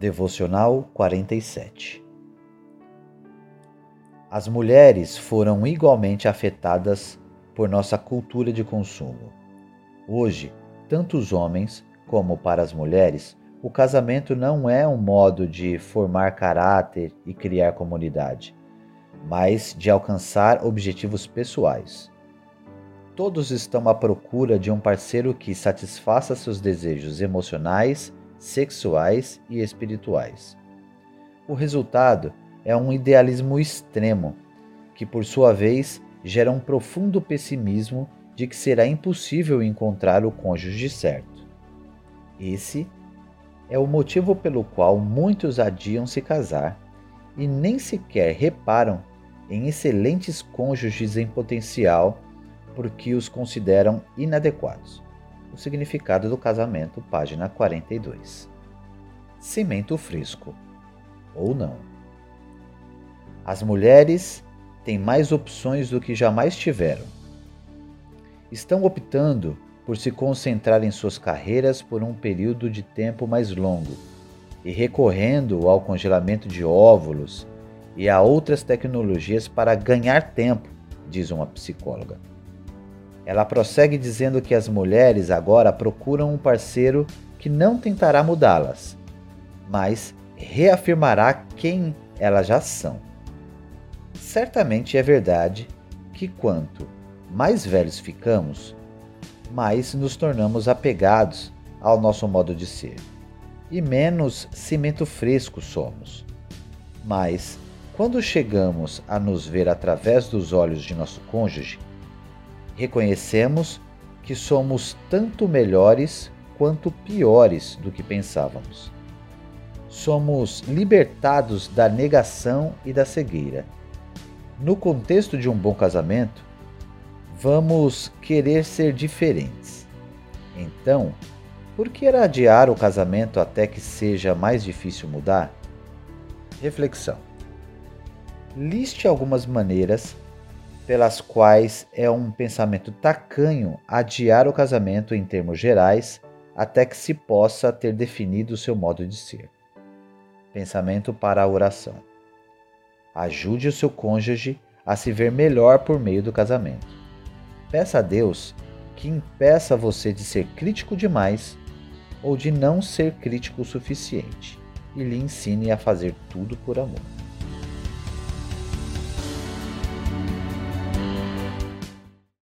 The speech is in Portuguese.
Devocional 47 As mulheres foram igualmente afetadas por nossa cultura de consumo. Hoje, tanto os homens como para as mulheres, o casamento não é um modo de formar caráter e criar comunidade, mas de alcançar objetivos pessoais. Todos estão à procura de um parceiro que satisfaça seus desejos emocionais sexuais e espirituais. O resultado é um idealismo extremo, que por sua vez gera um profundo pessimismo de que será impossível encontrar o cônjuge certo. Esse é o motivo pelo qual muitos adiam se casar e nem sequer reparam em excelentes cônjuges em potencial porque os consideram inadequados. O significado do casamento, página 42. Cimento fresco. Ou não. As mulheres têm mais opções do que jamais tiveram. Estão optando por se concentrar em suas carreiras por um período de tempo mais longo e recorrendo ao congelamento de óvulos e a outras tecnologias para ganhar tempo, diz uma psicóloga. Ela prossegue dizendo que as mulheres agora procuram um parceiro que não tentará mudá-las, mas reafirmará quem elas já são. Certamente é verdade que quanto mais velhos ficamos, mais nos tornamos apegados ao nosso modo de ser e menos cimento fresco somos. Mas, quando chegamos a nos ver através dos olhos de nosso cônjuge, reconhecemos que somos tanto melhores quanto piores do que pensávamos. Somos libertados da negação e da cegueira. No contexto de um bom casamento, vamos querer ser diferentes. Então, por que adiar o casamento até que seja mais difícil mudar? Reflexão. Liste algumas maneiras pelas quais é um pensamento tacanho adiar o casamento em termos gerais até que se possa ter definido o seu modo de ser. Pensamento para a oração. Ajude o seu cônjuge a se ver melhor por meio do casamento. Peça a Deus que impeça você de ser crítico demais ou de não ser crítico o suficiente e lhe ensine a fazer tudo por amor.